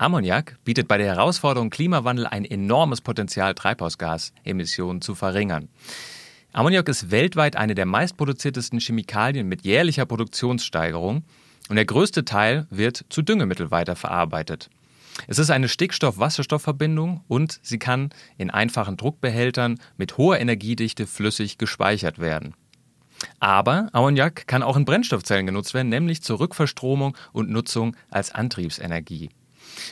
Ammoniak bietet bei der Herausforderung Klimawandel ein enormes Potenzial, Treibhausgasemissionen zu verringern. Ammoniak ist weltweit eine der meistproduziertesten Chemikalien mit jährlicher Produktionssteigerung und der größte Teil wird zu Düngemittel weiterverarbeitet. Es ist eine Stickstoff-Wasserstoff-Verbindung und sie kann in einfachen Druckbehältern mit hoher Energiedichte flüssig gespeichert werden. Aber Ammoniak kann auch in Brennstoffzellen genutzt werden, nämlich zur Rückverstromung und Nutzung als Antriebsenergie.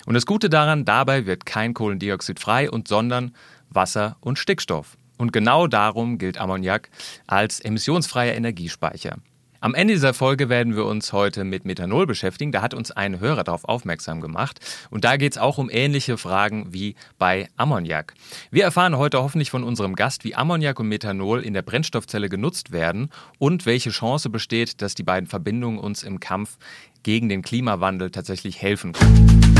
Und das Gute daran, dabei wird kein Kohlendioxid frei und sondern Wasser und Stickstoff. Und genau darum gilt Ammoniak als emissionsfreier Energiespeicher. Am Ende dieser Folge werden wir uns heute mit Methanol beschäftigen. Da hat uns ein Hörer darauf aufmerksam gemacht. Und da geht es auch um ähnliche Fragen wie bei Ammoniak. Wir erfahren heute hoffentlich von unserem Gast, wie Ammoniak und Methanol in der Brennstoffzelle genutzt werden und welche Chance besteht, dass die beiden Verbindungen uns im Kampf gegen den Klimawandel tatsächlich helfen können.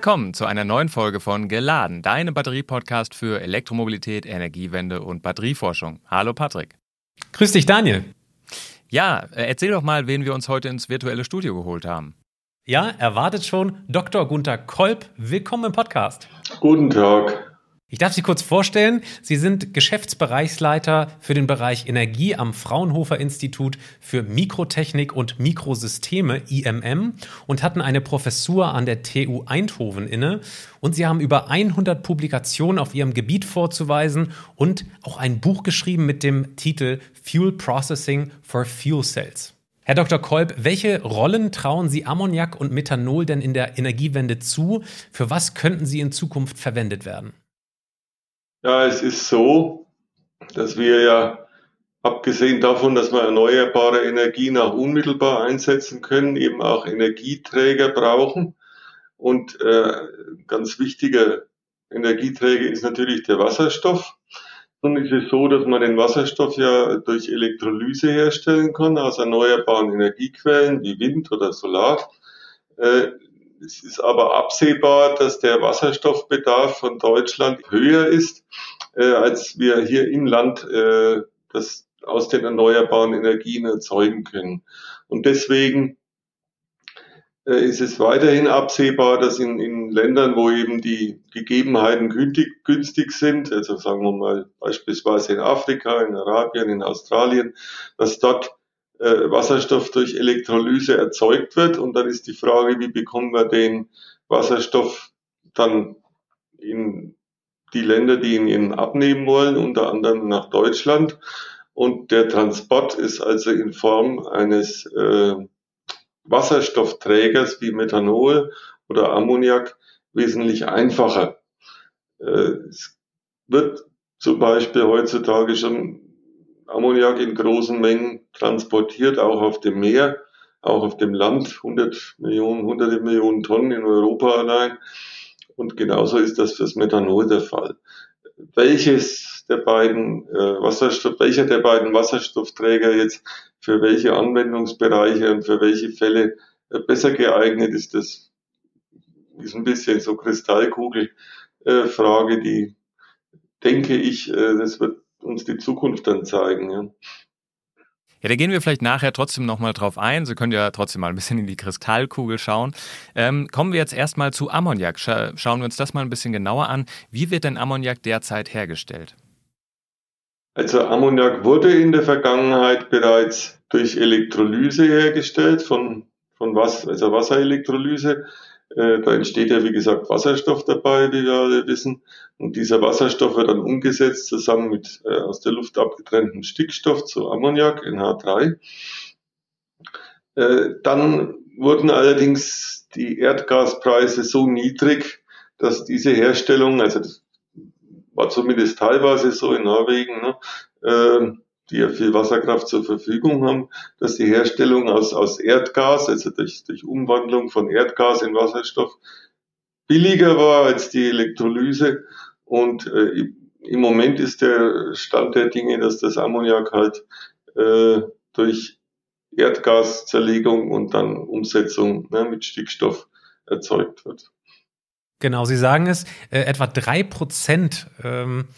Willkommen zu einer neuen Folge von Geladen, deinem Batterie-Podcast für Elektromobilität, Energiewende und Batterieforschung. Hallo Patrick. Grüß dich, Daniel. Ja, äh, erzähl doch mal, wen wir uns heute ins virtuelle Studio geholt haben. Ja, erwartet schon Dr. Gunther Kolb. Willkommen im Podcast. Guten Tag. Ich darf Sie kurz vorstellen. Sie sind Geschäftsbereichsleiter für den Bereich Energie am Fraunhofer Institut für Mikrotechnik und Mikrosysteme, IMM, und hatten eine Professur an der TU Eindhoven inne. Und Sie haben über 100 Publikationen auf Ihrem Gebiet vorzuweisen und auch ein Buch geschrieben mit dem Titel Fuel Processing for Fuel Cells. Herr Dr. Kolb, welche Rollen trauen Sie Ammoniak und Methanol denn in der Energiewende zu? Für was könnten sie in Zukunft verwendet werden? Ja, es ist so, dass wir ja, abgesehen davon, dass wir erneuerbare Energie auch unmittelbar einsetzen können, eben auch Energieträger brauchen. Und äh, ganz wichtiger Energieträger ist natürlich der Wasserstoff. Nun ist es so, dass man den Wasserstoff ja durch Elektrolyse herstellen kann aus erneuerbaren Energiequellen wie Wind oder Solar. Äh, es ist aber absehbar, dass der Wasserstoffbedarf von Deutschland höher ist, äh, als wir hier im Land äh, das aus den erneuerbaren Energien erzeugen können. Und deswegen äh, ist es weiterhin absehbar, dass in, in Ländern, wo eben die Gegebenheiten günstig, günstig sind, also sagen wir mal beispielsweise in Afrika, in Arabien, in Australien, dass dort Wasserstoff durch Elektrolyse erzeugt wird. Und dann ist die Frage, wie bekommen wir den Wasserstoff dann in die Länder, die ihn abnehmen wollen, unter anderem nach Deutschland. Und der Transport ist also in Form eines äh, Wasserstoffträgers wie Methanol oder Ammoniak wesentlich einfacher. Äh, es wird zum Beispiel heutzutage schon Ammoniak in großen Mengen transportiert, auch auf dem Meer, auch auf dem Land, 100 Millionen, hunderte Millionen Tonnen in Europa allein. Und genauso ist das fürs Methanol der Fall. Welches der beiden äh, Wasserstoff, welcher der beiden Wasserstoffträger jetzt für welche Anwendungsbereiche und für welche Fälle äh, besser geeignet ist, das ist ein bisschen so Kristallkugelfrage, äh, die denke ich, äh, das wird uns die Zukunft dann zeigen. Ja. Ja, da gehen wir vielleicht nachher trotzdem nochmal drauf ein. Sie können ja trotzdem mal ein bisschen in die Kristallkugel schauen. Ähm, kommen wir jetzt erstmal zu Ammoniak. Scha schauen wir uns das mal ein bisschen genauer an. Wie wird denn Ammoniak derzeit hergestellt? Also Ammoniak wurde in der Vergangenheit bereits durch Elektrolyse hergestellt, von, von was, also Wasserelektrolyse. Äh, da entsteht ja, wie gesagt, Wasserstoff dabei, wie wir alle wissen. Und dieser Wasserstoff wird dann umgesetzt zusammen mit äh, aus der Luft abgetrenntem Stickstoff zu Ammoniak, NH3. Äh, dann wurden allerdings die Erdgaspreise so niedrig, dass diese Herstellung, also das war zumindest teilweise so in Norwegen, ne, äh, die ja viel Wasserkraft zur Verfügung haben, dass die Herstellung aus, aus Erdgas, also durch, durch Umwandlung von Erdgas in Wasserstoff, billiger war als die Elektrolyse. Und äh, Im Moment ist der Stand der Dinge, dass das Ammoniak halt äh, durch Erdgaszerlegung und dann Umsetzung ne, mit Stickstoff erzeugt wird. Genau, Sie sagen es, äh, etwa drei Prozent ähm,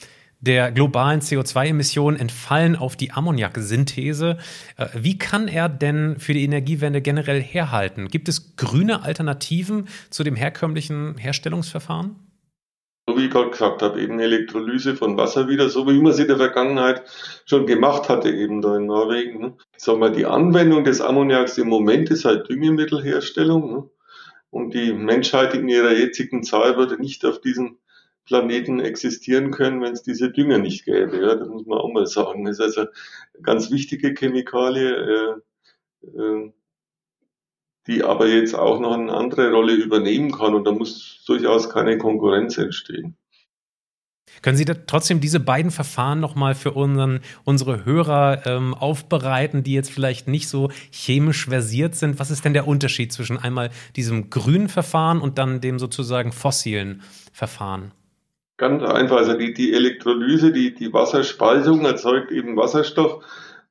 der globalen CO2-Emissionen entfallen auf die Ammoniaksynthese. Äh, wie kann er denn für die Energiewende generell herhalten? Gibt es grüne Alternativen zu dem herkömmlichen Herstellungsverfahren? So wie ich gerade gesagt habe, eben Elektrolyse von Wasser wieder, so wie man sie in der Vergangenheit schon gemacht hatte, eben da in Norwegen. Ne? Sagen wir, die Anwendung des Ammoniaks im Moment ist halt Düngemittelherstellung. Ne? Und die Menschheit in ihrer jetzigen Zahl würde nicht auf diesem Planeten existieren können, wenn es diese Dünger nicht gäbe. Ja, das muss man auch mal sagen. Das ist also eine ganz wichtige Chemikalie, äh, äh, die aber jetzt auch noch eine andere Rolle übernehmen kann und da muss durchaus keine Konkurrenz entstehen. Können Sie trotzdem diese beiden Verfahren nochmal für unseren, unsere Hörer ähm, aufbereiten, die jetzt vielleicht nicht so chemisch versiert sind? Was ist denn der Unterschied zwischen einmal diesem grünen Verfahren und dann dem sozusagen fossilen Verfahren? Ganz einfach. Also die, die Elektrolyse, die, die Wasserspaltung erzeugt eben Wasserstoff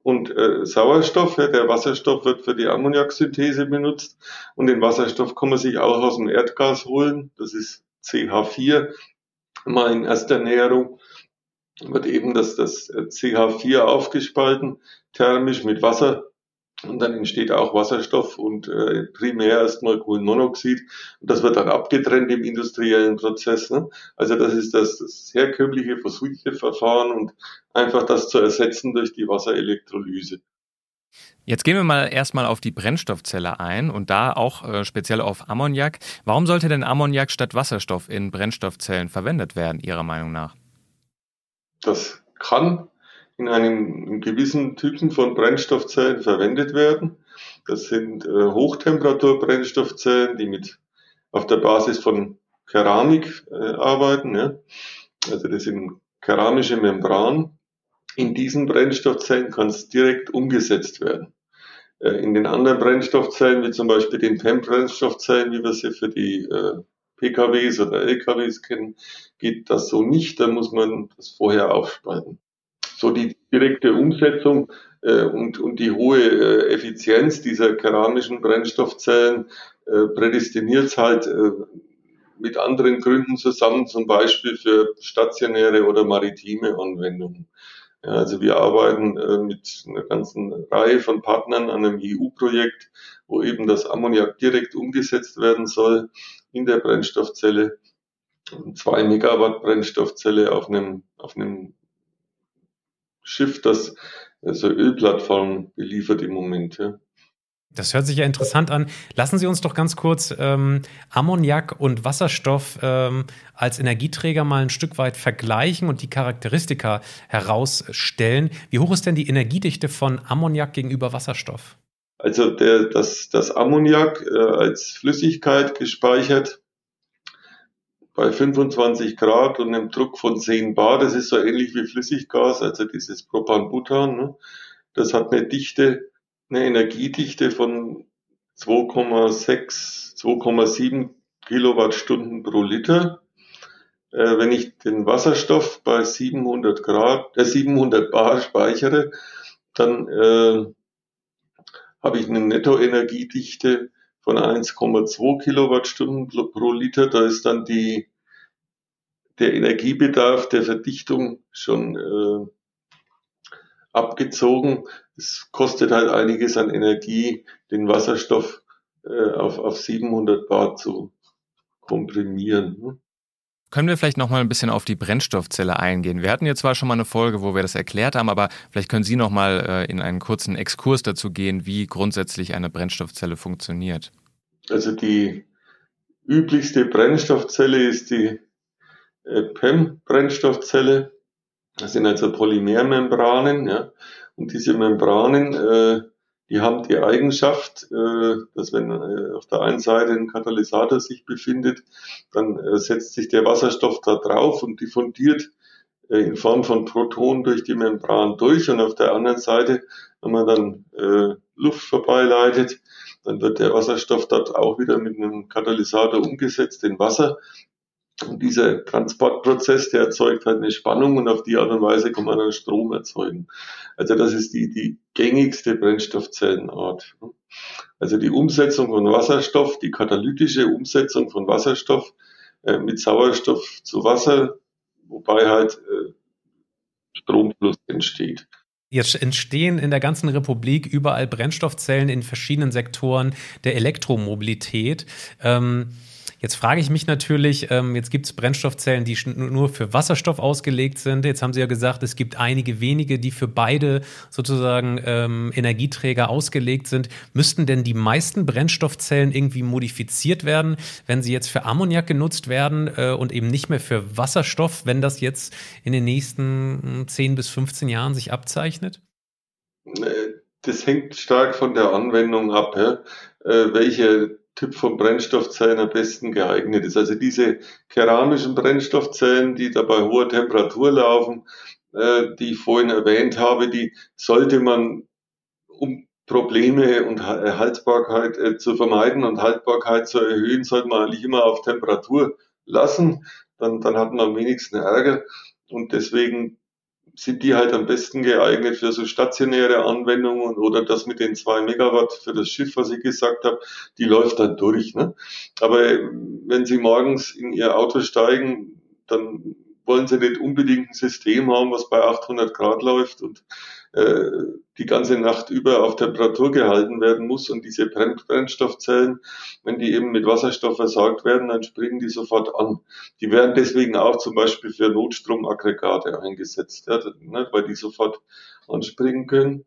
und äh, Sauerstoff. Der Wasserstoff wird für die Ammoniaksynthese benutzt und den Wasserstoff kann man sich auch aus dem Erdgas holen. Das ist CH4. Mal in erster Näherung wird eben das, das CH4 aufgespalten, thermisch mit Wasser und dann entsteht auch Wasserstoff und äh, primär erstmal Kohlenmonoxid. Und das wird dann abgetrennt im industriellen Prozess. Ne? Also das ist das, das herkömmliche fossile Verfahren und einfach das zu ersetzen durch die Wasserelektrolyse. Jetzt gehen wir mal erstmal auf die Brennstoffzelle ein und da auch äh, speziell auf Ammoniak. Warum sollte denn Ammoniak statt Wasserstoff in Brennstoffzellen verwendet werden, Ihrer Meinung nach? Das kann in einem gewissen Typen von Brennstoffzellen verwendet werden. Das sind äh, Hochtemperaturbrennstoffzellen, die mit auf der Basis von Keramik äh, arbeiten. Ja. Also das sind keramische Membranen. In diesen Brennstoffzellen kann es direkt umgesetzt werden. Äh, in den anderen Brennstoffzellen, wie zum Beispiel den PEM-Brennstoffzellen, wie wir sie für die äh, PKWs oder LKWs kennen, geht das so nicht. Da muss man das vorher aufspalten so die direkte Umsetzung äh, und, und die hohe äh, Effizienz dieser keramischen Brennstoffzellen äh, prädestiniert es halt äh, mit anderen Gründen zusammen, zum Beispiel für stationäre oder maritime Anwendungen. Ja, also wir arbeiten äh, mit einer ganzen Reihe von Partnern an einem EU-Projekt, wo eben das Ammoniak direkt umgesetzt werden soll in der Brennstoffzelle. Zwei Megawatt Brennstoffzelle auf einem, auf einem Schiff, das also Ölplattformen beliefert im Moment. Ja. Das hört sich ja interessant an. Lassen Sie uns doch ganz kurz ähm, Ammoniak und Wasserstoff ähm, als Energieträger mal ein Stück weit vergleichen und die Charakteristika herausstellen. Wie hoch ist denn die Energiedichte von Ammoniak gegenüber Wasserstoff? Also der, das, das Ammoniak äh, als Flüssigkeit gespeichert bei 25 Grad und einem Druck von 10 Bar, das ist so ähnlich wie Flüssiggas, also dieses Propan-Butan, ne? das hat eine Dichte, eine Energiedichte von 2,6, 2,7 Kilowattstunden pro Liter. Äh, wenn ich den Wasserstoff bei 700 Grad, äh, 700 Bar speichere, dann äh, habe ich eine Nettoenergiedichte von 1,2 Kilowattstunden pro Liter. Da ist dann die, der Energiebedarf der Verdichtung schon äh, abgezogen. Es kostet halt einiges an Energie, den Wasserstoff äh, auf, auf 700 Bar zu komprimieren. Ne? Können wir vielleicht noch mal ein bisschen auf die Brennstoffzelle eingehen? Wir hatten jetzt zwar schon mal eine Folge, wo wir das erklärt haben, aber vielleicht können Sie noch mal äh, in einen kurzen Exkurs dazu gehen, wie grundsätzlich eine Brennstoffzelle funktioniert. Also die üblichste Brennstoffzelle ist die äh, PEM-Brennstoffzelle. Das sind also Polymermembranen, ja. Und diese Membranen, äh, die haben die Eigenschaft, äh, dass wenn äh, auf der einen Seite ein Katalysator sich befindet, dann äh, setzt sich der Wasserstoff da drauf und diffundiert in Form von Protonen durch die Membran durch. Und auf der anderen Seite, wenn man dann Luft vorbeileitet, dann wird der Wasserstoff dort auch wieder mit einem Katalysator umgesetzt in Wasser. Und dieser Transportprozess, der erzeugt halt eine Spannung und auf die Art und Weise kann man dann Strom erzeugen. Also das ist die, die gängigste Brennstoffzellenart. Also die Umsetzung von Wasserstoff, die katalytische Umsetzung von Wasserstoff äh, mit Sauerstoff zu Wasser, wobei halt äh, Stromfluss entsteht. Jetzt entstehen in der ganzen Republik überall Brennstoffzellen in verschiedenen Sektoren der Elektromobilität. Ähm, Jetzt frage ich mich natürlich, ähm, jetzt gibt es Brennstoffzellen, die nur für Wasserstoff ausgelegt sind. Jetzt haben Sie ja gesagt, es gibt einige wenige, die für beide sozusagen ähm, Energieträger ausgelegt sind. Müssten denn die meisten Brennstoffzellen irgendwie modifiziert werden, wenn sie jetzt für Ammoniak genutzt werden äh, und eben nicht mehr für Wasserstoff, wenn das jetzt in den nächsten 10 bis 15 Jahren sich abzeichnet? Das hängt stark von der Anwendung ab, ja? äh, welche Typ von Brennstoffzellen am besten geeignet ist. Also diese keramischen Brennstoffzellen, die da bei hoher Temperatur laufen, äh, die ich vorhin erwähnt habe, die sollte man, um Probleme und Haltbarkeit äh, zu vermeiden und Haltbarkeit zu erhöhen, sollte man eigentlich immer auf Temperatur lassen. Dann, dann hat man am wenigsten Ärger. Und deswegen sind die halt am besten geeignet für so stationäre Anwendungen oder das mit den zwei Megawatt für das Schiff, was ich gesagt habe, die läuft dann durch. Ne? Aber wenn Sie morgens in Ihr Auto steigen, dann wollen Sie nicht unbedingt ein System haben, was bei 800 Grad läuft und äh, die ganze Nacht über auf Temperatur gehalten werden muss. Und diese Brennstoffzellen, wenn die eben mit Wasserstoff versorgt werden, dann springen die sofort an. Die werden deswegen auch zum Beispiel für Notstromaggregate eingesetzt, ja, ne, weil die sofort anspringen können.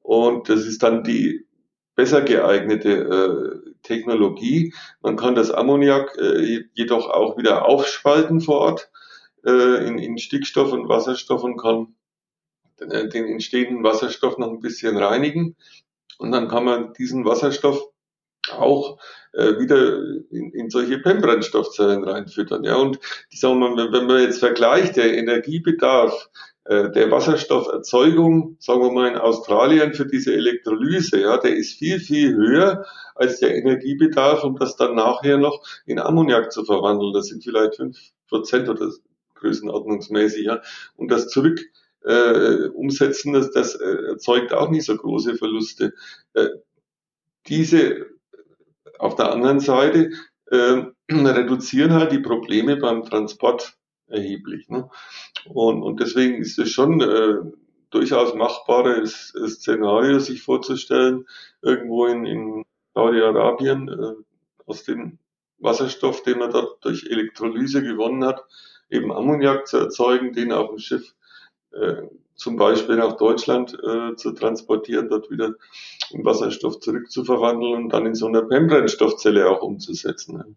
Und das ist dann die besser geeignete äh, Technologie. Man kann das Ammoniak äh, jedoch auch wieder aufspalten vor Ort äh, in, in Stickstoff und Wasserstoff und kann den entstehenden Wasserstoff noch ein bisschen reinigen. Und dann kann man diesen Wasserstoff auch äh, wieder in, in solche PEM-Brennstoffzellen reinfüttern. Ja, und die sagen wir, wenn man jetzt vergleicht, der Energiebedarf äh, der Wasserstofferzeugung, sagen wir mal in Australien für diese Elektrolyse, ja, der ist viel, viel höher als der Energiebedarf, um das dann nachher noch in Ammoniak zu verwandeln. Das sind vielleicht fünf Prozent oder größenordnungsmäßig, ja. Und das zurück äh, umsetzen, das, das äh, erzeugt auch nicht so große Verluste. Äh, diese auf der anderen Seite äh, reduzieren halt die Probleme beim Transport erheblich. Ne? Und, und deswegen ist es schon äh, durchaus machbares Szenario, sich vorzustellen, irgendwo in, in Saudi-Arabien äh, aus dem Wasserstoff, den man dort durch Elektrolyse gewonnen hat, eben Ammoniak zu erzeugen, den auf dem Schiff zum Beispiel nach Deutschland äh, zu transportieren, dort wieder in Wasserstoff zurückzuverwandeln und dann in so einer PEM-Brennstoffzelle auch umzusetzen.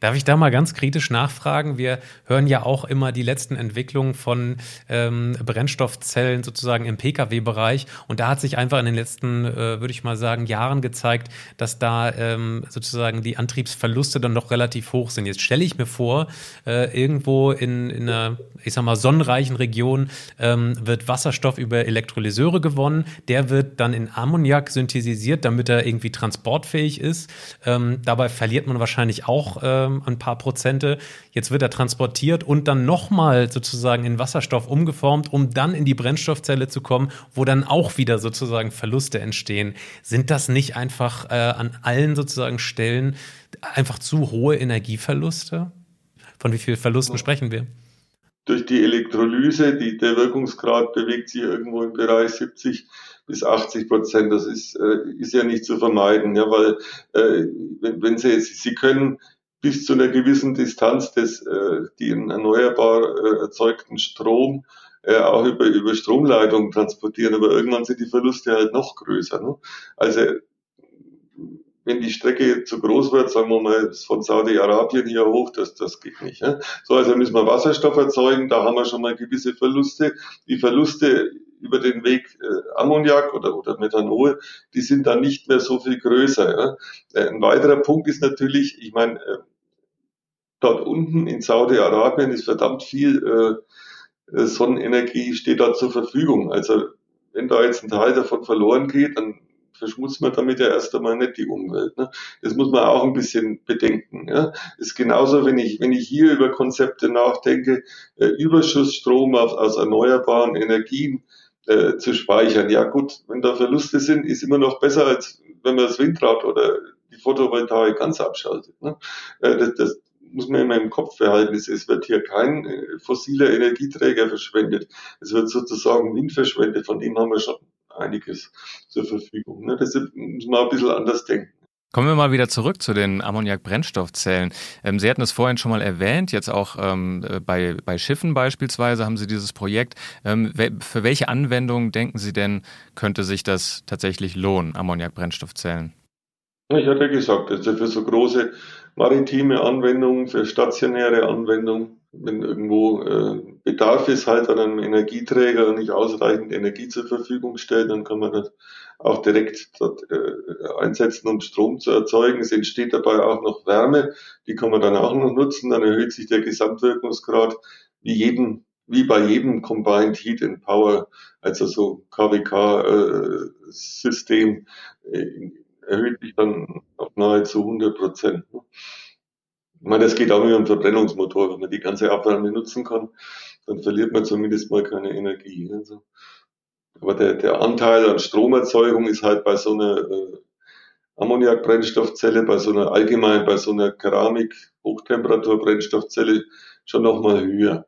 Darf ich da mal ganz kritisch nachfragen? Wir hören ja auch immer die letzten Entwicklungen von ähm, Brennstoffzellen sozusagen im Pkw-Bereich. Und da hat sich einfach in den letzten, äh, würde ich mal sagen, Jahren gezeigt, dass da ähm, sozusagen die Antriebsverluste dann doch relativ hoch sind. Jetzt stelle ich mir vor, äh, irgendwo in, in einer, ich sag mal, sonnenreichen Region ähm, wird Wasserstoff über Elektrolyseure gewonnen. Der wird dann in Ammoniak synthetisiert, damit er irgendwie transportfähig ist. Ähm, dabei verliert man wahrscheinlich auch ähm, ähm, ein paar Prozente. Jetzt wird er transportiert und dann nochmal sozusagen in Wasserstoff umgeformt, um dann in die Brennstoffzelle zu kommen, wo dann auch wieder sozusagen Verluste entstehen. Sind das nicht einfach äh, an allen sozusagen Stellen einfach zu hohe Energieverluste? Von wie vielen Verlusten sprechen wir? Durch die Elektrolyse, die, der Wirkungsgrad bewegt sich irgendwo im Bereich 70 bis 80 Prozent. Das ist, äh, ist ja nicht zu vermeiden, ja, weil äh, wenn, wenn Sie jetzt, Sie können bis zu einer gewissen Distanz des, äh, den erneuerbar äh, erzeugten Strom äh, auch über, über Stromleitungen transportieren, aber irgendwann sind die Verluste halt noch größer. Ne? Also wenn die Strecke zu groß wird, sagen wir mal von Saudi-Arabien hier hoch, das, das geht nicht. Ne? So, also müssen wir Wasserstoff erzeugen, da haben wir schon mal gewisse Verluste. Die Verluste über den Weg äh, Ammoniak oder, oder Methanol, die sind dann nicht mehr so viel größer. Ja? Äh, ein weiterer Punkt ist natürlich, ich meine, äh, dort unten in Saudi-Arabien ist verdammt viel äh, äh, Sonnenenergie steht da zur Verfügung. Also wenn da jetzt ein Teil davon verloren geht, dann verschmutzt man damit ja erst einmal nicht die Umwelt. Ne? Das muss man auch ein bisschen bedenken. Ja? Ist genauso, wenn ich, wenn ich hier über Konzepte nachdenke, äh, Überschussstrom aus, aus erneuerbaren Energien äh, zu speichern. Ja gut, wenn da Verluste sind, ist immer noch besser, als wenn man das Windrad oder die Photovoltaik ganz abschaltet. Ne? Äh, das, das muss man immer im Kopf behalten. Es, es wird hier kein äh, fossiler Energieträger verschwendet. Es wird sozusagen Wind verschwendet. Von dem haben wir schon einiges zur Verfügung. Ne? Deshalb muss man ein bisschen anders denken. Kommen wir mal wieder zurück zu den Ammoniak-Brennstoffzellen. Ähm, Sie hatten es vorhin schon mal erwähnt, jetzt auch ähm, bei, bei Schiffen beispielsweise haben Sie dieses Projekt. Ähm, für welche Anwendungen denken Sie denn, könnte sich das tatsächlich lohnen, Ammoniak-Brennstoffzellen? Ja, ich hatte gesagt, also für so große maritime Anwendungen, für stationäre Anwendungen, wenn irgendwo äh, Bedarf ist halt an einem Energieträger nicht ausreichend Energie zur Verfügung stellt, dann kann man das auch direkt dort äh, einsetzen, um Strom zu erzeugen. Es entsteht dabei auch noch Wärme, die kann man dann auch noch nutzen, dann erhöht sich der Gesamtwirkungsgrad wie jeden wie bei jedem Combined Heat and Power, also so KWK-System, äh, erhöht sich dann auf nahezu 100 Prozent. Ich meine, das geht auch mit einem Verbrennungsmotor. Wenn man die ganze Abwärme nutzen kann, dann verliert man zumindest mal keine Energie. Also. Aber der, der Anteil an Stromerzeugung ist halt bei so einer äh, Ammoniakbrennstoffzelle, bei so einer allgemein, bei so einer Keramik-Hochtemperatur-Brennstoffzelle schon nochmal höher.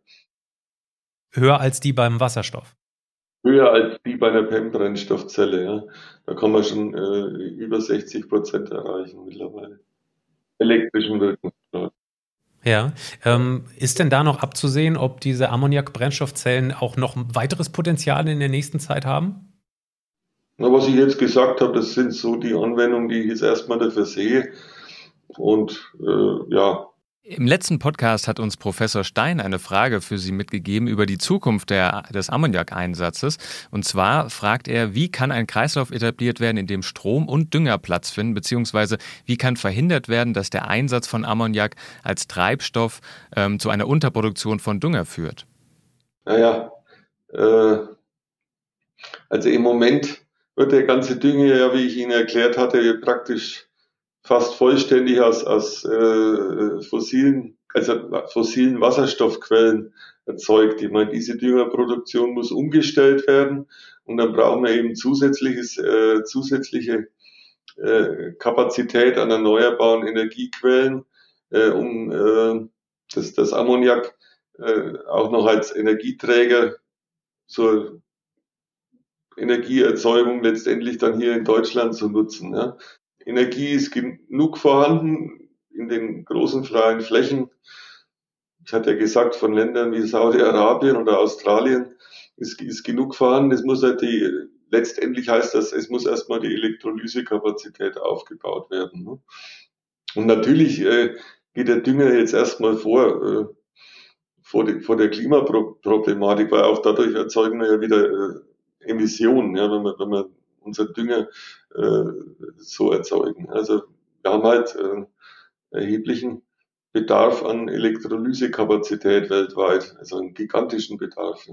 Höher als die beim Wasserstoff? Höher als die bei einer PEM-Brennstoffzelle, ja. Da kann man schon äh, über 60 Prozent erreichen mittlerweile. Elektrischen Wirkungsgrad. Ja, ähm, ist denn da noch abzusehen, ob diese Ammoniak-Brennstoffzellen auch noch ein weiteres Potenzial in der nächsten Zeit haben? Na, was ich jetzt gesagt habe, das sind so die Anwendungen, die ich jetzt erstmal dafür sehe. Und äh, ja, im letzten Podcast hat uns Professor Stein eine Frage für Sie mitgegeben über die Zukunft der, des Ammoniak-Einsatzes. Und zwar fragt er, wie kann ein Kreislauf etabliert werden, in dem Strom und Dünger Platz finden, beziehungsweise wie kann verhindert werden, dass der Einsatz von Ammoniak als Treibstoff ähm, zu einer Unterproduktion von Dünger führt? Naja, äh, also im Moment wird der ganze Dünger ja, wie ich Ihnen erklärt hatte, praktisch fast vollständig aus, aus äh, fossilen, also fossilen Wasserstoffquellen erzeugt. Ich meine, diese Düngerproduktion muss umgestellt werden und dann brauchen wir eben zusätzliches, äh, zusätzliche äh, Kapazität an erneuerbaren Energiequellen, äh, um äh, das, das Ammoniak äh, auch noch als Energieträger zur Energieerzeugung letztendlich dann hier in Deutschland zu nutzen. Ja. Energie ist genug vorhanden in den großen freien Flächen. Ich hatte ja gesagt, von Ländern wie Saudi-Arabien oder Australien ist, ist genug vorhanden. Es muss halt die, letztendlich heißt das, es muss erstmal die Elektrolysekapazität aufgebaut werden. Ne? Und natürlich äh, geht der Dünger jetzt erstmal vor, äh, vor, die, vor der Klimaproblematik, weil auch dadurch erzeugen wir ja wieder äh, Emissionen, ja, wenn man, wenn man unser Dünger äh, so erzeugen. Also wir haben halt äh, erheblichen Bedarf an Elektrolysekapazität weltweit, also einen gigantischen Bedarf.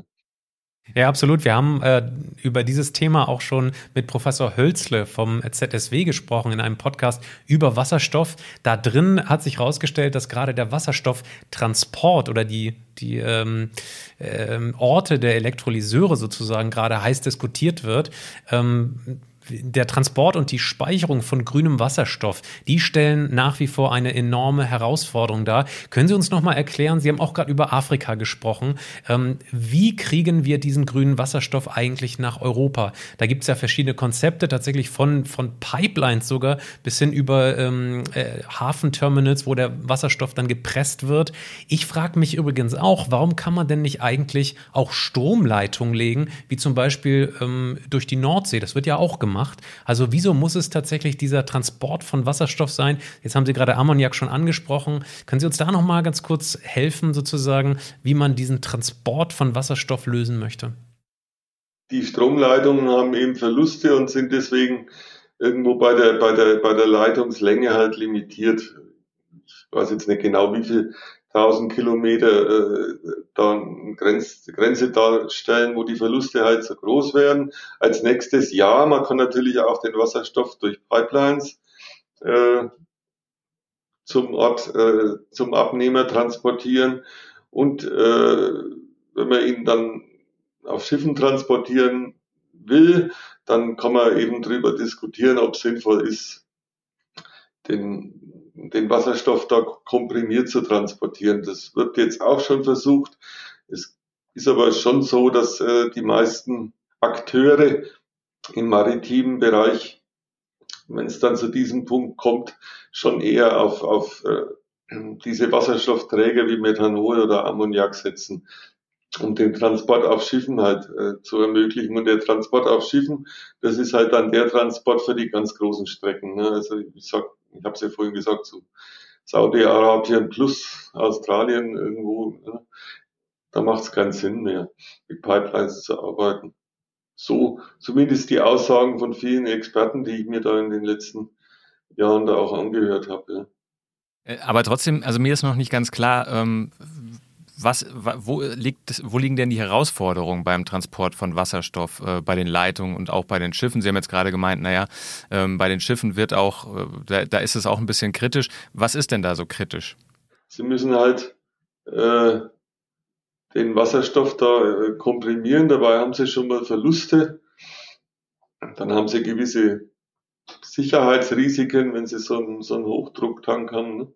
Ja, absolut. Wir haben äh, über dieses Thema auch schon mit Professor Hölzle vom ZSW gesprochen in einem Podcast über Wasserstoff. Da drin hat sich herausgestellt, dass gerade der Wasserstofftransport oder die, die ähm, ähm, Orte der Elektrolyseure sozusagen gerade heiß diskutiert wird. Ähm, der Transport und die Speicherung von grünem Wasserstoff, die stellen nach wie vor eine enorme Herausforderung dar. Können Sie uns noch mal erklären, Sie haben auch gerade über Afrika gesprochen, ähm, wie kriegen wir diesen grünen Wasserstoff eigentlich nach Europa? Da gibt es ja verschiedene Konzepte, tatsächlich von, von Pipelines sogar bis hin über ähm, äh, Hafenterminals, wo der Wasserstoff dann gepresst wird. Ich frage mich übrigens auch, warum kann man denn nicht eigentlich auch Stromleitungen legen, wie zum Beispiel ähm, durch die Nordsee? Das wird ja auch gemacht gemacht. Also wieso muss es tatsächlich dieser Transport von Wasserstoff sein? Jetzt haben Sie gerade Ammoniak schon angesprochen. Können Sie uns da noch mal ganz kurz helfen, sozusagen, wie man diesen Transport von Wasserstoff lösen möchte? Die Stromleitungen haben eben Verluste und sind deswegen irgendwo bei der, bei der, bei der Leitungslänge halt limitiert. Ich weiß jetzt nicht genau, wie viel 1000 Kilometer äh, dann Grenz, Grenze darstellen, wo die Verluste halt so groß werden. Als nächstes ja, man kann natürlich auch den Wasserstoff durch Pipelines äh, zum Ort, äh, zum Abnehmer transportieren und äh, wenn man ihn dann auf Schiffen transportieren will, dann kann man eben darüber diskutieren, ob sinnvoll ist, den, den Wasserstoff da komprimiert zu transportieren. Das wird jetzt auch schon versucht. Es ist aber schon so, dass äh, die meisten Akteure im maritimen Bereich, wenn es dann zu diesem Punkt kommt, schon eher auf, auf äh, diese Wasserstoffträger wie Methanol oder Ammoniak setzen um den Transport auf Schiffen halt äh, zu ermöglichen. Und der Transport auf Schiffen, das ist halt dann der Transport für die ganz großen Strecken. Ne? Also ich sag, ich habe es ja vorhin gesagt, so Saudi-Arabien plus Australien irgendwo, ne? da macht es keinen Sinn mehr, mit Pipelines zu arbeiten. So zumindest die Aussagen von vielen Experten, die ich mir da in den letzten Jahren da auch angehört habe. Ja. Äh, aber trotzdem, also mir ist noch nicht ganz klar, ähm, was, wo, liegt, wo liegen denn die Herausforderungen beim Transport von Wasserstoff äh, bei den Leitungen und auch bei den Schiffen? Sie haben jetzt gerade gemeint, naja, ähm, bei den Schiffen wird auch, äh, da, da, ist es auch ein bisschen kritisch. Was ist denn da so kritisch? Sie müssen halt äh, den Wasserstoff da äh, komprimieren, dabei haben Sie schon mal Verluste. Dann haben Sie gewisse Sicherheitsrisiken, wenn Sie so einen, so einen Hochdrucktank haben, ne?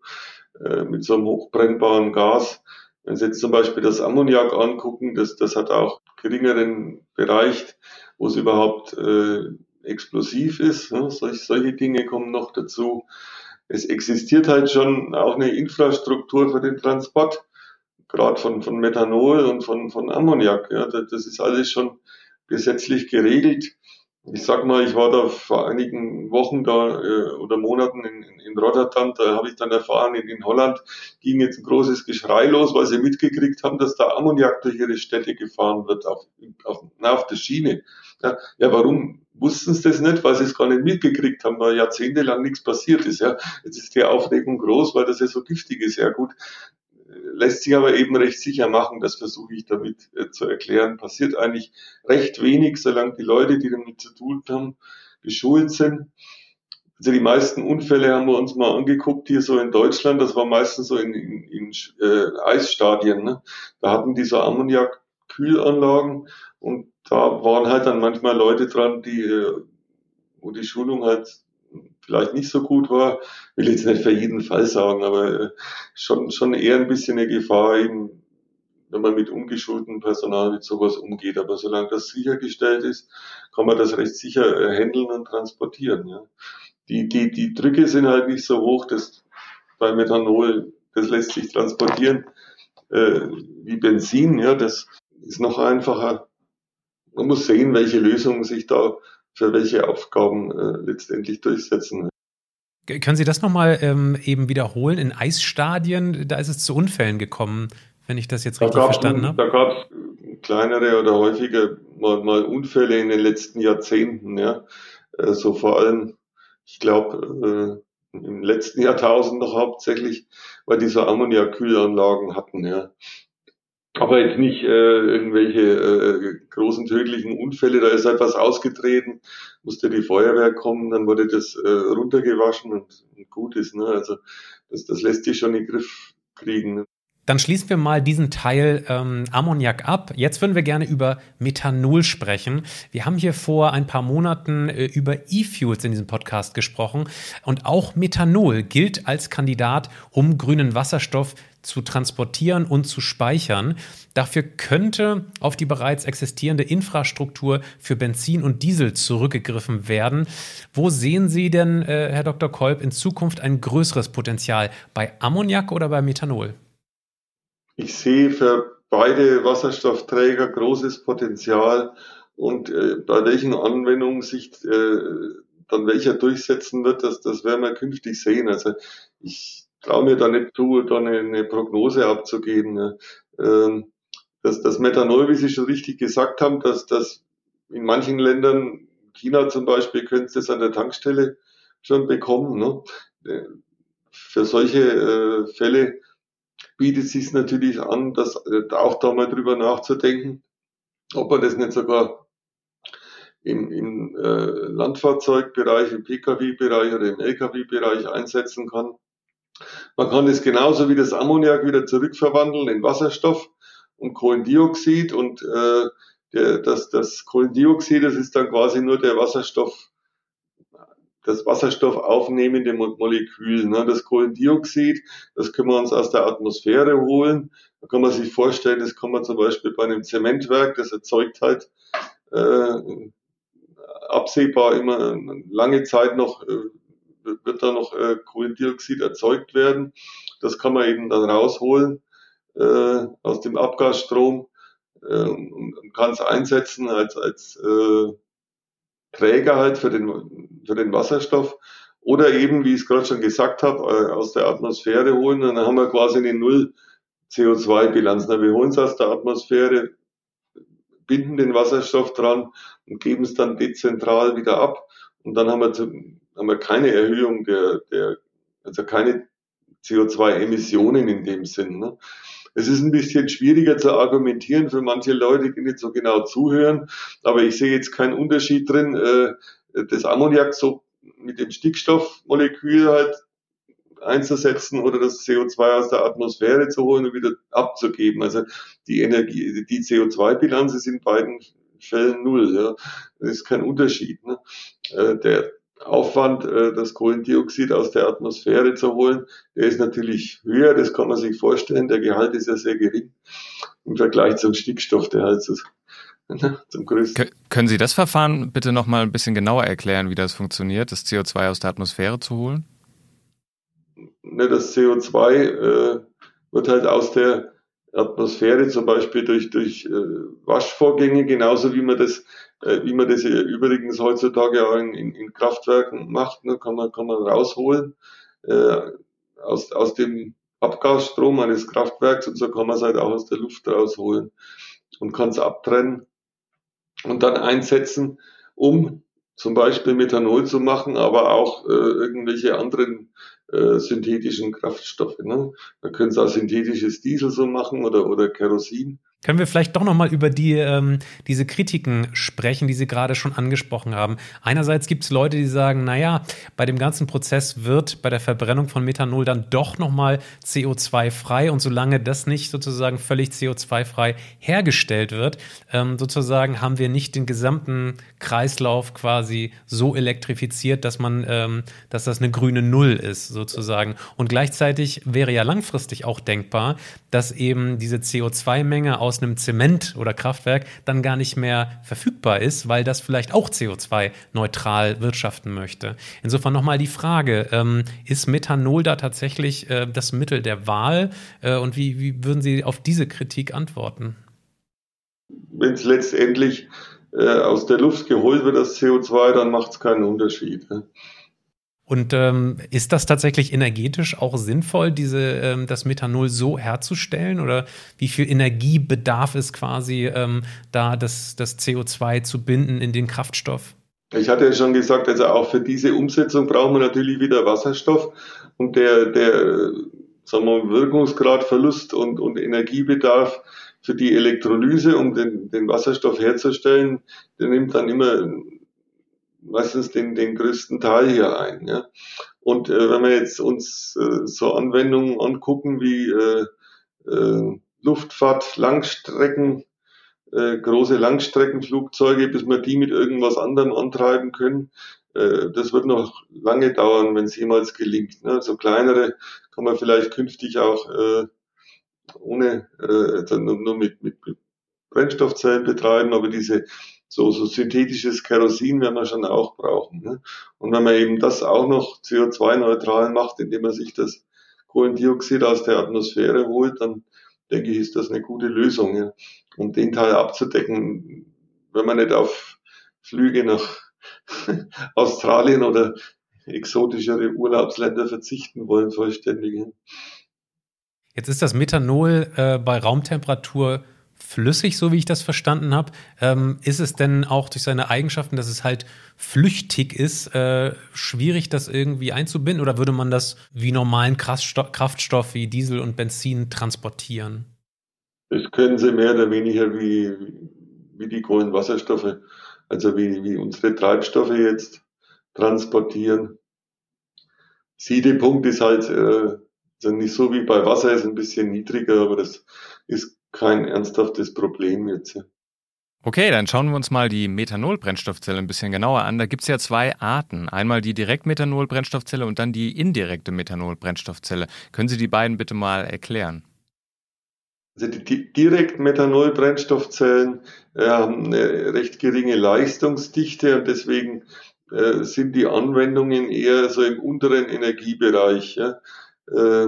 Äh, mit so einem hochbrennbaren Gas wenn Sie jetzt zum Beispiel das Ammoniak angucken, das, das hat auch geringeren Bereich, wo es überhaupt äh, explosiv ist. Ne? Solch, solche Dinge kommen noch dazu. Es existiert halt schon auch eine Infrastruktur für den Transport, gerade von, von Methanol und von, von Ammoniak. Ja? Das ist alles schon gesetzlich geregelt ich sag mal, ich war da vor einigen Wochen da äh, oder Monaten in, in, Rotterdam, da habe ich dann erfahren, in, in Holland ging jetzt ein großes Geschrei los, weil sie mitgekriegt haben, dass da Ammoniak durch ihre Städte gefahren wird, auf, auf, na, auf der Schiene. Ja, ja, warum wussten sie das nicht? Weil sie es gar nicht mitgekriegt haben, weil jahrzehntelang nichts passiert ist. Ja, jetzt ist die Aufregung groß, weil das ja so giftig ist. Ja gut, lässt sich aber eben recht sicher machen, das versuche ich damit äh, zu erklären. Passiert eigentlich recht wenig, solange die Leute, die damit zu tun haben, geschult sind. Also die meisten Unfälle haben wir uns mal angeguckt hier so in Deutschland. Das war meistens so in, in, in äh, Eisstadien. Ne? Da hatten die so Ammoniak-Kühlanlagen und da waren halt dann manchmal Leute dran, die, äh, wo die Schulung halt vielleicht nicht so gut war. Will jetzt nicht für jeden Fall sagen, aber äh, schon, schon eher ein bisschen eine Gefahr, eben, wenn man mit ungeschultem Personal mit sowas umgeht. Aber solange das sichergestellt ist, kann man das recht sicher äh, handeln und transportieren. Ja. Die, die, die Drücke sind halt nicht so hoch, dass bei Methanol, das lässt sich transportieren äh, wie Benzin. Ja, das ist noch einfacher. Man muss sehen, welche Lösungen sich da für welche Aufgaben äh, letztendlich durchsetzen. Können Sie das nochmal ähm, eben wiederholen? In Eisstadien, da ist es zu Unfällen gekommen, wenn ich das jetzt richtig verstanden habe. Da gab es kleinere oder häufige mal, mal, Unfälle in den letzten Jahrzehnten, ja. So vor allem, ich glaube, äh, im letzten Jahrtausend noch hauptsächlich, weil die so Ammoniakkühlanlagen hatten, ja aber jetzt nicht äh, irgendwelche äh, großen tödlichen Unfälle. Da ist halt was ausgetreten, musste die Feuerwehr kommen, dann wurde das äh, runtergewaschen und, und gut ist. Ne? Also das, das lässt sich schon in den Griff kriegen. Ne? Dann schließen wir mal diesen Teil ähm, Ammoniak ab. Jetzt würden wir gerne über Methanol sprechen. Wir haben hier vor ein paar Monaten äh, über E-Fuels in diesem Podcast gesprochen. Und auch Methanol gilt als Kandidat, um grünen Wasserstoff zu transportieren und zu speichern. Dafür könnte auf die bereits existierende Infrastruktur für Benzin und Diesel zurückgegriffen werden. Wo sehen Sie denn, äh, Herr Dr. Kolb, in Zukunft ein größeres Potenzial? Bei Ammoniak oder bei Methanol? Ich sehe für beide Wasserstoffträger großes Potenzial und äh, bei welchen Anwendungen sich äh, dann welcher durchsetzen wird, das, das werden wir künftig sehen. Also ich traue mir da nicht zu, da eine, eine Prognose abzugeben. Ähm, das, das Methanol, wie Sie schon richtig gesagt haben, dass das in manchen Ländern, China zum Beispiel, können Sie das an der Tankstelle schon bekommen. Ne? Für solche äh, Fälle bietet es sich natürlich an, das äh, auch da mal drüber nachzudenken, ob man das nicht sogar im, im äh, Landfahrzeugbereich, im Pkw-Bereich oder im Lkw-Bereich einsetzen kann. Man kann es genauso wie das Ammoniak wieder zurückverwandeln in Wasserstoff und Kohlendioxid und äh, der, das, das Kohlendioxid, das ist dann quasi nur der Wasserstoff, das Wasserstoff aufnehmende Molekül. Ne? Das Kohlendioxid, das können wir uns aus der Atmosphäre holen. Da kann man sich vorstellen, das kann man zum Beispiel bei einem Zementwerk, das erzeugt halt äh, absehbar immer lange Zeit noch, äh, wird da noch äh, Kohlendioxid erzeugt werden. Das kann man eben dann rausholen äh, aus dem Abgasstrom und kann es einsetzen als, als äh, Träger halt für den, für den Wasserstoff. Oder eben, wie ich es gerade schon gesagt habe, aus der Atmosphäre holen. Und dann haben wir quasi eine Null CO2-Bilanz. Wir holen es aus der Atmosphäre, binden den Wasserstoff dran und geben es dann dezentral wieder ab. Und dann haben wir, haben wir keine Erhöhung der, der also keine CO2-Emissionen in dem Sinn. Ne? Es ist ein bisschen schwieriger zu argumentieren für manche Leute, die nicht so genau zuhören, aber ich sehe jetzt keinen Unterschied drin, äh, das Ammoniak so mit dem Stickstoffmolekül halt einzusetzen oder das CO2 aus der Atmosphäre zu holen und wieder abzugeben. Also die Energie, die CO2-Bilanz ist in beiden Fällen null. Ja. Das ist kein Unterschied. Ne. Äh, der Aufwand, äh, das Kohlendioxid aus der Atmosphäre zu holen, der ist natürlich höher, das kann man sich vorstellen. Der Gehalt ist ja sehr gering im Vergleich zum Stickstoff, der halt so, ne, zum größten. Können Sie das Verfahren bitte nochmal ein bisschen genauer erklären, wie das funktioniert, das CO2 aus der Atmosphäre zu holen? ne, das CO2 äh, wird halt aus der Atmosphäre zum Beispiel durch, durch äh, Waschvorgänge, genauso wie man das, wie man das übrigens heutzutage auch in, in, in Kraftwerken macht, ne, kann man, kann man rausholen äh, aus, aus dem Abgasstrom eines Kraftwerks und so kann man es halt auch aus der Luft rausholen und kann es abtrennen und dann einsetzen, um zum Beispiel Methanol zu machen, aber auch äh, irgendwelche anderen äh, synthetischen Kraftstoffe. Ne? Man könnte es auch synthetisches Diesel so machen oder, oder Kerosin. Können wir vielleicht doch noch mal über die, ähm, diese Kritiken sprechen, die Sie gerade schon angesprochen haben? Einerseits gibt es Leute, die sagen, naja, bei dem ganzen Prozess wird bei der Verbrennung von Methanol dann doch noch mal CO2 frei und solange das nicht sozusagen völlig CO2 frei hergestellt wird, ähm, sozusagen haben wir nicht den gesamten Kreislauf quasi so elektrifiziert, dass man, ähm, dass das eine grüne Null ist sozusagen. Und gleichzeitig wäre ja langfristig auch denkbar, dass eben diese CO2-Menge aus einem Zement- oder Kraftwerk dann gar nicht mehr verfügbar ist, weil das vielleicht auch CO2-neutral wirtschaften möchte. Insofern nochmal die Frage, ähm, ist Methanol da tatsächlich äh, das Mittel der Wahl äh, und wie, wie würden Sie auf diese Kritik antworten? Wenn es letztendlich äh, aus der Luft geholt wird, das CO2, dann macht es keinen Unterschied. Ne? Und ähm, ist das tatsächlich energetisch auch sinnvoll, diese, ähm, das Methanol so herzustellen? Oder wie viel Energie bedarf es quasi, ähm, da das, das CO2 zu binden in den Kraftstoff? Ich hatte ja schon gesagt, also auch für diese Umsetzung brauchen wir natürlich wieder Wasserstoff. Und der, der sagen wir, Wirkungsgradverlust und, und Energiebedarf für die Elektrolyse, um den, den Wasserstoff herzustellen, der nimmt dann immer meistens den, den größten Teil hier ein. Ja. Und äh, wenn wir jetzt uns äh, so Anwendungen angucken wie äh, äh, Luftfahrt, Langstrecken, äh, große Langstreckenflugzeuge, bis wir die mit irgendwas anderem antreiben können, äh, das wird noch lange dauern, wenn es jemals gelingt. Ne. So kleinere kann man vielleicht künftig auch äh, ohne, äh, nur, nur mit, mit Brennstoffzellen betreiben, aber diese so, so synthetisches Kerosin werden wir schon auch brauchen. Ne? Und wenn man eben das auch noch CO2-neutral macht, indem man sich das Kohlendioxid aus der Atmosphäre holt, dann denke ich, ist das eine gute Lösung, ja? um den Teil abzudecken, wenn man nicht auf Flüge nach Australien oder exotischere Urlaubsländer verzichten wollen, vollständig. Jetzt ist das Methanol äh, bei Raumtemperatur flüssig, so wie ich das verstanden habe. Ähm, ist es denn auch durch seine Eigenschaften, dass es halt flüchtig ist, äh, schwierig, das irgendwie einzubinden? Oder würde man das wie normalen Kraftstoff wie Diesel und Benzin transportieren? Das können sie mehr oder weniger wie, wie die Kohlenwasserstoffe, also wie, wie unsere Treibstoffe jetzt transportieren. Siedepunkt ist halt äh, also nicht so wie bei Wasser, ist ein bisschen niedriger, aber das ist kein ernsthaftes Problem jetzt. Okay, dann schauen wir uns mal die Methanol-Brennstoffzelle ein bisschen genauer an. Da gibt es ja zwei Arten. Einmal die Direktmethanol-Brennstoffzelle und dann die indirekte Methanol-Brennstoffzelle. Können Sie die beiden bitte mal erklären? Also die Direktmethanol-Brennstoffzellen äh, haben eine recht geringe Leistungsdichte und deswegen äh, sind die Anwendungen eher so im unteren Energiebereich. Ja. Äh,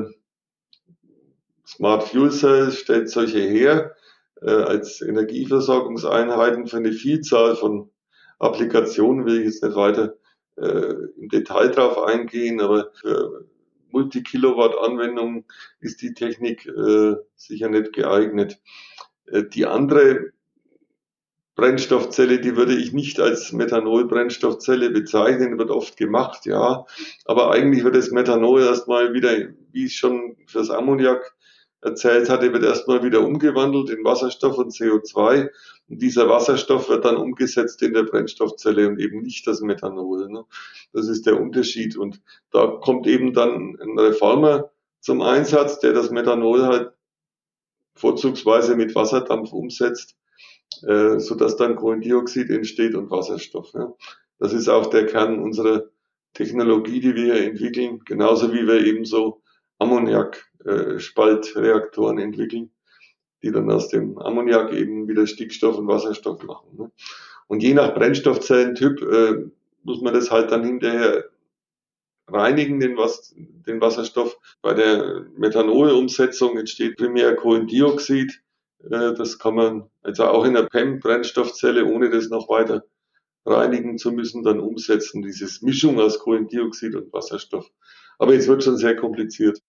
Smart Fuel Cells stellt solche her äh, als Energieversorgungseinheiten für eine Vielzahl von Applikationen, will ich jetzt nicht weiter äh, im Detail drauf eingehen, aber für Multikilowatt-Anwendungen ist die Technik äh, sicher nicht geeignet. Äh, die andere Brennstoffzelle, die würde ich nicht als Methanol-Brennstoffzelle bezeichnen, wird oft gemacht, ja. Aber eigentlich wird das Methanol erstmal wieder, wie ich schon fürs Ammoniak erzählt hatte, wird erstmal wieder umgewandelt in Wasserstoff und CO2. Und dieser Wasserstoff wird dann umgesetzt in der Brennstoffzelle und eben nicht das Methanol. Ne? Das ist der Unterschied. Und da kommt eben dann ein Reformer zum Einsatz, der das Methanol halt vorzugsweise mit Wasserdampf umsetzt äh, so dass dann Kohlendioxid entsteht und Wasserstoff. Ja. Das ist auch der Kern unserer Technologie, die wir hier entwickeln, genauso wie wir eben so Ammoniak-Spaltreaktoren äh, entwickeln, die dann aus dem Ammoniak eben wieder Stickstoff und Wasserstoff machen. Ne. Und je nach Brennstoffzellentyp äh, muss man das halt dann hinterher reinigen, den, Was den Wasserstoff. Bei der Methanolumsetzung entsteht primär Kohlendioxid, äh, das kann man also auch in der PEM-Brennstoffzelle, ohne das noch weiter reinigen zu müssen, dann umsetzen, dieses Mischung aus Kohlendioxid und Wasserstoff. Aber jetzt wird schon sehr kompliziert.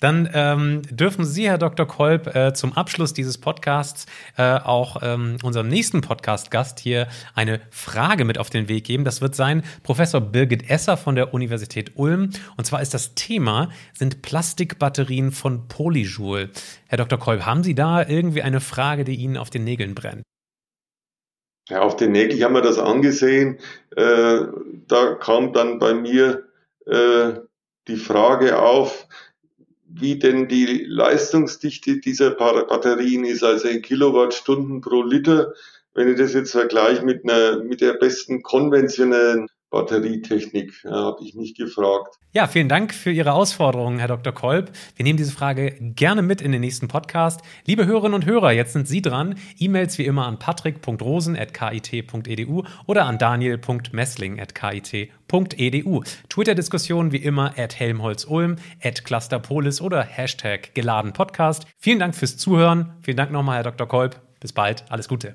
Dann ähm, dürfen Sie, Herr Dr. Kolb, äh, zum Abschluss dieses Podcasts äh, auch ähm, unserem nächsten Podcast-Gast hier eine Frage mit auf den Weg geben. Das wird sein Professor Birgit Esser von der Universität Ulm. Und zwar ist das Thema, sind Plastikbatterien von Polyjoule. Herr Dr. Kolb, haben Sie da irgendwie eine Frage, die Ihnen auf den Nägeln brennt? Ja, auf den Nägeln, ich habe mir das angesehen. Äh, da kam dann bei mir äh, die Frage auf, wie denn die Leistungsdichte dieser Batterien ist, also in Kilowattstunden pro Liter. Wenn ich das jetzt vergleiche mit einer, mit der besten konventionellen Batterietechnik, habe ich mich gefragt. Ja, vielen Dank für Ihre Ausforderungen, Herr Dr. Kolb. Wir nehmen diese Frage gerne mit in den nächsten Podcast. Liebe Hörerinnen und Hörer, jetzt sind Sie dran. E-Mails wie immer an patrick.rosen.kit.edu oder an daniel.messling.kit.edu. Twitter-Diskussionen wie immer at helmholtz-ulm, at clusterpolis oder Hashtag geladen Podcast. Vielen Dank fürs Zuhören. Vielen Dank nochmal, Herr Dr. Kolb. Bis bald. Alles Gute.